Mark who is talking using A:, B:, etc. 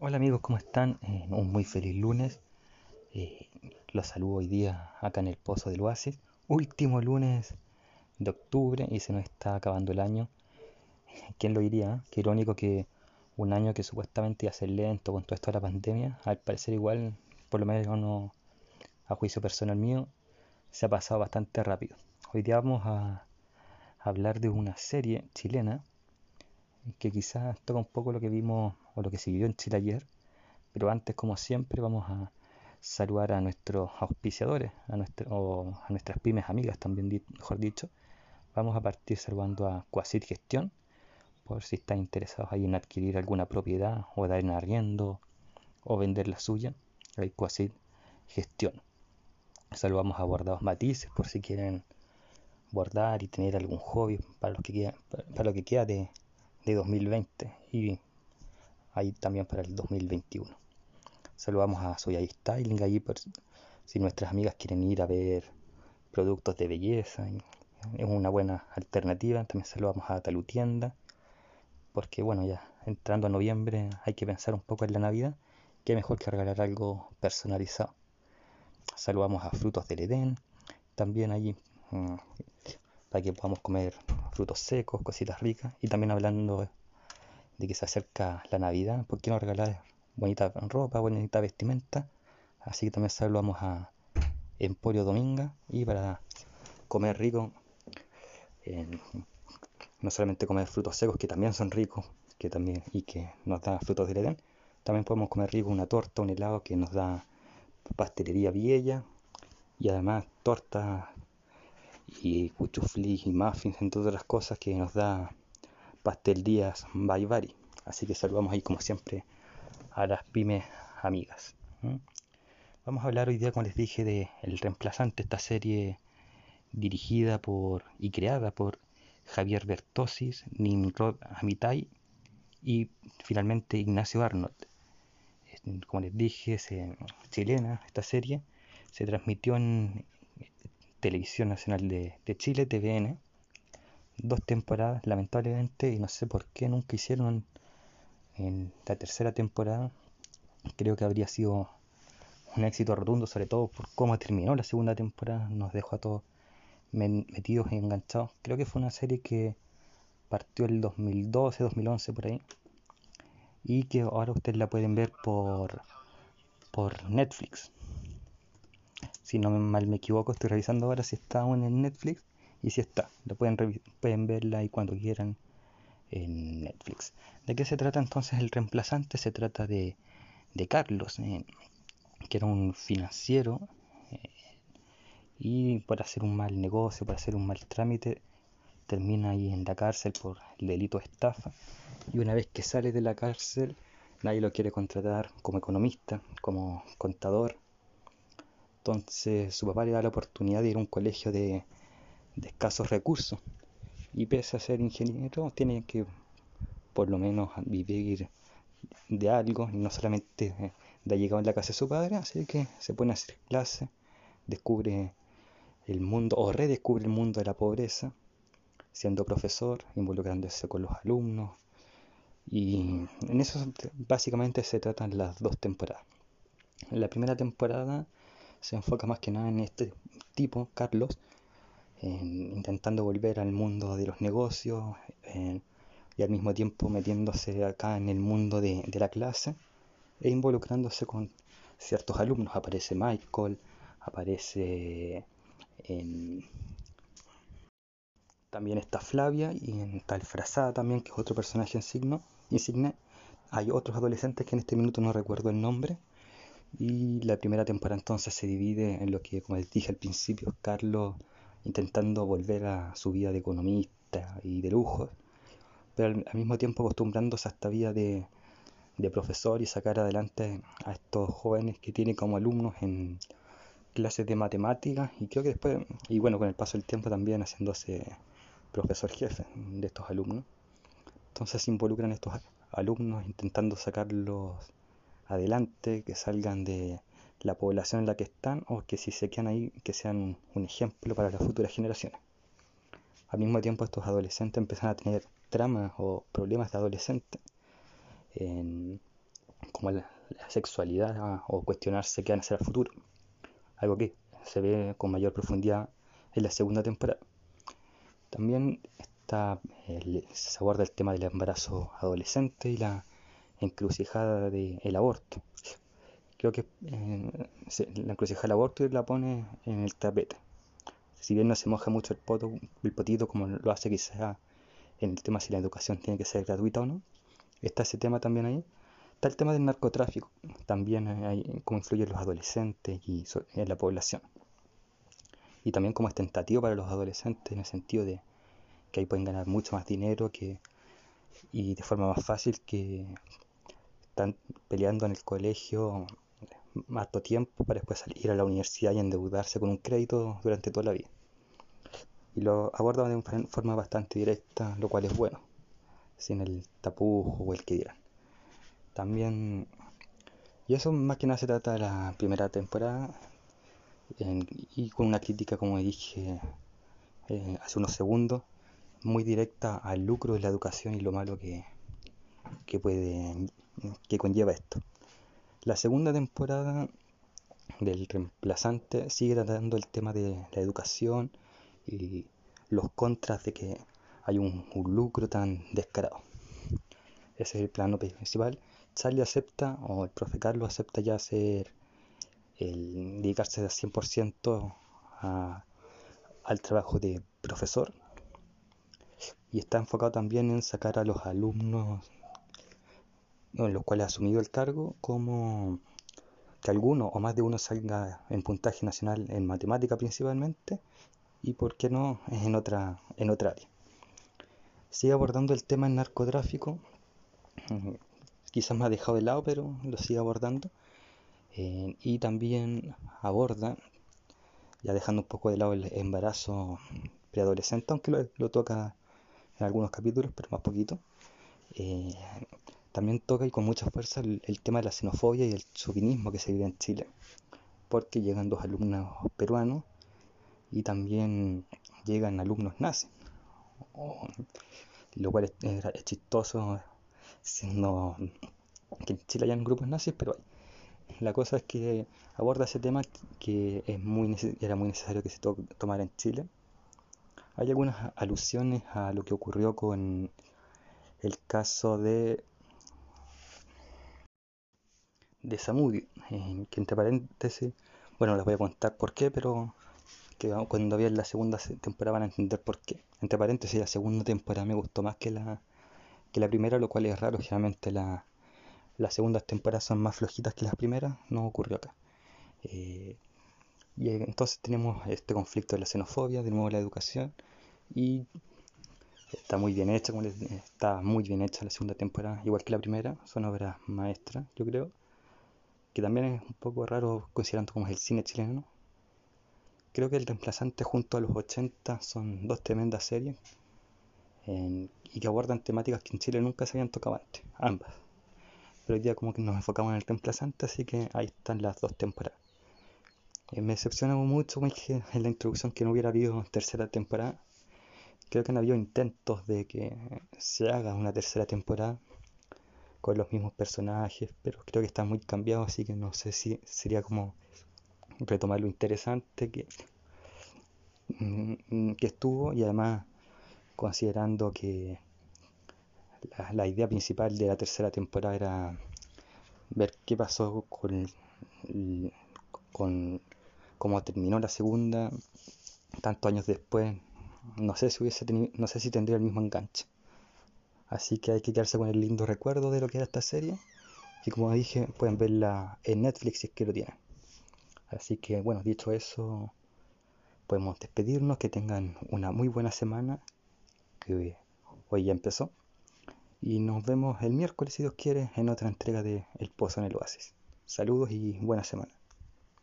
A: Hola amigos, ¿cómo están? Eh, un muy feliz lunes. Eh, los saludo hoy día acá en el Pozo del Oasis. Último lunes de octubre y se nos está acabando el año. ¿Quién lo diría? Qué irónico que un año que supuestamente iba a ser lento con todo esto de la pandemia, al parecer igual, por lo menos no, a juicio personal mío, se ha pasado bastante rápido. Hoy día vamos a hablar de una serie chilena que quizás toca un poco lo que vimos o lo que se vivió en Chile ayer, pero antes, como siempre, vamos a saludar a nuestros auspiciadores, a, nuestras pymes amigas también, mejor dicho. Vamos a partir saludando a Quasit Gestión, por si están interesados ahí en adquirir alguna propiedad o dar en arriendo o vender la suya. Hay Quasit Gestión. Saludamos a Bordados Matices por si quieren bordar y tener algún hobby para, los que queda, para lo que queda de, de 2020 y ahí también para el 2021. Saludamos a Soya Styling allí por si nuestras amigas quieren ir a ver productos de belleza. Es una buena alternativa. También saludamos a Talutienda porque bueno, ya entrando a noviembre hay que pensar un poco en la Navidad. Qué mejor que regalar algo personalizado. Saludamos a Frutos del Edén. También allí mm, para que podamos comer frutos secos, cositas ricas. Y también hablando de que se acerca la Navidad, ¿por qué no regalar bonita ropa, bonita vestimenta? Así que también saludamos a Emporio Dominga y para comer rico, no solamente comer frutos secos que también son ricos que también y que nos dan frutos del Edén, también podemos comer rico una torta, un helado que nos da pastelería Viella y además torta y cuchuflis y muffins, entre otras cosas que nos da Pastel Díaz Baibari. Así que saludamos ahí como siempre a las pymes amigas. Vamos a hablar hoy día, como les dije, de El Reemplazante, esta serie dirigida por y creada por Javier Bertosis, Nimrod Amitai y finalmente Ignacio Arnold. Como les dije, es chilena esta serie. Se transmitió en Televisión Nacional de, Chile, TVN, dos temporadas, lamentablemente, y no sé por qué nunca hicieron en la tercera temporada. Creo que habría sido un éxito rotundo, sobre todo por cómo terminó la segunda temporada, nos dejó a todos metidos y enganchados. Creo que fue una serie que partió el 2012, 2011 por ahí, y que ahora ustedes la pueden ver por, por Netflix si no mal me equivoco, estoy revisando ahora si está aún en Netflix y si está, lo pueden, pueden verla ahí cuando quieran en Netflix. ¿De qué se trata entonces el reemplazante? Se trata de, de Carlos, eh, que era un financiero eh, y por hacer un mal negocio, por hacer un mal trámite, termina ahí en la cárcel por el delito de estafa y una vez que sale de la cárcel nadie lo quiere contratar como economista, como contador entonces su papá le da la oportunidad de ir a un colegio de, escasos recursos. Y pese a ser ingeniero, tiene que por lo menos vivir de algo, y no solamente de llegado en la casa de su padre, así que se pone a hacer clases, descubre el mundo o redescubre el mundo de la pobreza, siendo profesor, involucrándose con los alumnos. Y en eso básicamente se tratan las dos temporadas. La primera temporada se enfoca más que nada en este tipo, Carlos, intentando volver al mundo de los negocios y al mismo tiempo metiéndose acá en el mundo de, la clase e involucrándose con ciertos alumnos. Aparece Michael, aparece también está Flavia y en tal Frazada también, que es otro personaje en signo, insigne. Hay otros adolescentes que en este minuto no recuerdo el nombre, y la primera temporada entonces se divide en lo que, como les dije al principio, Carlos intentando volver a su vida de economista y de lujo, pero al, mismo tiempo acostumbrándose a esta vida de, de profesor y sacar adelante a estos jóvenes que tiene como alumnos en clases de matemáticas y creo que después, y bueno, con el paso del tiempo también haciéndose profesor jefe de estos alumnos. Entonces se involucran estos alumnos intentando sacarlos adelante, que salgan de la población en la que están o que si se quedan ahí, que sean un ejemplo para las futuras generaciones. Al mismo tiempo estos adolescentes empiezan a tener tramas o problemas de adolescentes como la, sexualidad o cuestionarse qué van a hacer al futuro. Algo que se ve con mayor profundidad en la segunda temporada. También está, se aborda el tema del embarazo adolescente y la encrucijada del aborto. Creo que eh, la encrucijada del aborto la pone en el tapete. Si bien no se moja mucho el, poto, el potito como lo hace quizá en el tema si la educación tiene que ser gratuita o no, está ese tema también ahí. Está el tema del narcotráfico, también hay cómo influyen los adolescentes y en la población. Y también como es tentativo para los adolescentes en el sentido de que ahí pueden ganar mucho más dinero que, y de forma más fácil que están peleando en el colegio más tiempo para después salir a la universidad y endeudarse con un crédito durante toda la vida. Y lo abordan de una forma bastante directa, lo cual es bueno, sin el tapujo o el que dirán. También, y eso más que nada se trata de la primera temporada, y con una crítica, como dije eh, hace unos segundos, muy directa al lucro de la educación y lo malo que, que puede que conlleva esto. La segunda temporada del reemplazante sigue tratando el tema de la educación y los contras de que hay un, lucro tan descarado. Ese es el plano principal. Charlie acepta, o el profe Carlos acepta ya ser el dedicarse al 100% al trabajo de profesor y está enfocado también en sacar a los alumnos en los cuales ha asumido el cargo como que alguno o más de uno salga en puntaje nacional en matemática principalmente y por qué no en otra en otra área sigue abordando el tema del narcotráfico quizás me ha dejado de lado pero lo sigue abordando eh, y también aborda ya dejando un poco de lado el embarazo preadolescente aunque lo toca en algunos capítulos, pero más poquito. Eh, también toca y con mucha fuerza el, tema de la xenofobia y el chauvinismo que se vive en Chile, porque llegan dos alumnos peruanos y también llegan alumnos nazis, lo cual es, chistoso, siendo que en Chile hayan grupos nazis, pero La cosa es que aborda ese tema que es muy, era muy necesario que se tomara en Chile. Hay algunas alusiones a lo que ocurrió con el caso de de Samudi, que entre paréntesis, bueno, les voy a contar por qué, pero que cuando vean la segunda temporada van a entender por qué. Entre paréntesis, la segunda temporada me gustó más que la, que la primera, lo cual es raro, generalmente la, las segundas temporadas son más flojitas que las primeras, no ocurrió acá. Eh, y entonces tenemos este conflicto de la xenofobia, de nuevo la educación, y está muy bien hecha, está muy bien hecha la segunda temporada, igual que la primera, son obras maestras, yo creo, que también es un poco raro considerando como es el cine chileno. Creo que El Reemplazante junto a los 80 son dos tremendas series y que abordan temáticas que en Chile nunca se habían tocado antes, ambas. Pero hoy día como que nos enfocamos en El Reemplazante, así que ahí están las dos temporadas. Eh, me decepciona mucho en la introducción que no hubiera habido tercera temporada. Creo que han habido intentos de que se haga una tercera temporada con los mismos personajes, pero creo que están muy cambiados, así que no sé si sería como retomar lo interesante que, mm, que estuvo y además considerando que la, la idea principal de la tercera temporada era ver qué pasó con, con cómo terminó la segunda, tantos años después, no sé si hubiese tenido, no sé si tendría el mismo enganche. Así que hay que quedarse con el lindo recuerdo de lo que era esta serie. Y como dije, pueden verla en Netflix si es que lo tienen. Así que bueno, dicho eso, podemos despedirnos, que tengan una muy buena semana, que hoy ya empezó. Y nos vemos el miércoles, si Dios quiere, en otra entrega de El Pozo en el Oasis. Saludos y buena semana.